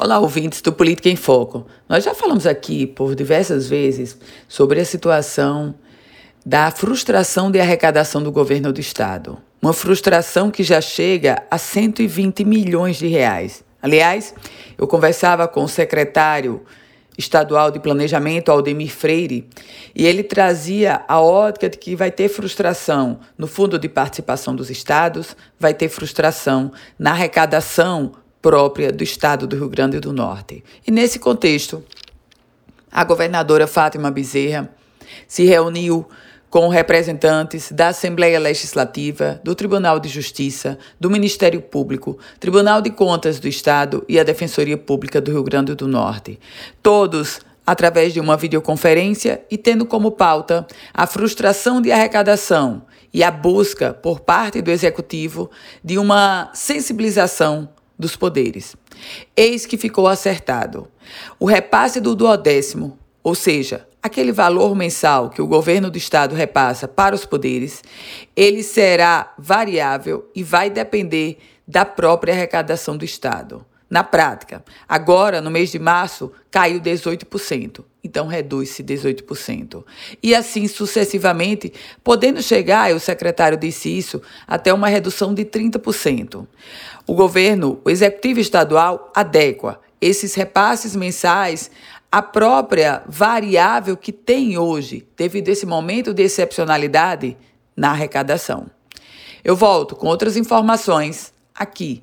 Olá, ouvintes do Política em Foco. Nós já falamos aqui por diversas vezes sobre a situação da frustração de arrecadação do governo do estado. Uma frustração que já chega a 120 milhões de reais. Aliás, eu conversava com o secretário estadual de planejamento, Aldemir Freire, e ele trazia a ótica de que vai ter frustração no fundo de participação dos estados, vai ter frustração na arrecadação própria do estado do Rio Grande do Norte. E nesse contexto, a governadora Fátima Bezerra se reuniu com representantes da Assembleia Legislativa, do Tribunal de Justiça, do Ministério Público, Tribunal de Contas do Estado e a Defensoria Pública do Rio Grande do Norte. Todos através de uma videoconferência e tendo como pauta a frustração de arrecadação e a busca por parte do executivo de uma sensibilização dos poderes. Eis que ficou acertado. O repasse do duodécimo, ou seja, aquele valor mensal que o governo do estado repassa para os poderes, ele será variável e vai depender da própria arrecadação do estado. Na prática, agora, no mês de março, caiu 18%, então reduz-se 18%. E assim sucessivamente, podendo chegar, o secretário disse isso, até uma redução de 30%. O governo, o executivo estadual, adequa esses repasses mensais à própria variável que tem hoje, devido a esse momento de excepcionalidade na arrecadação. Eu volto com outras informações aqui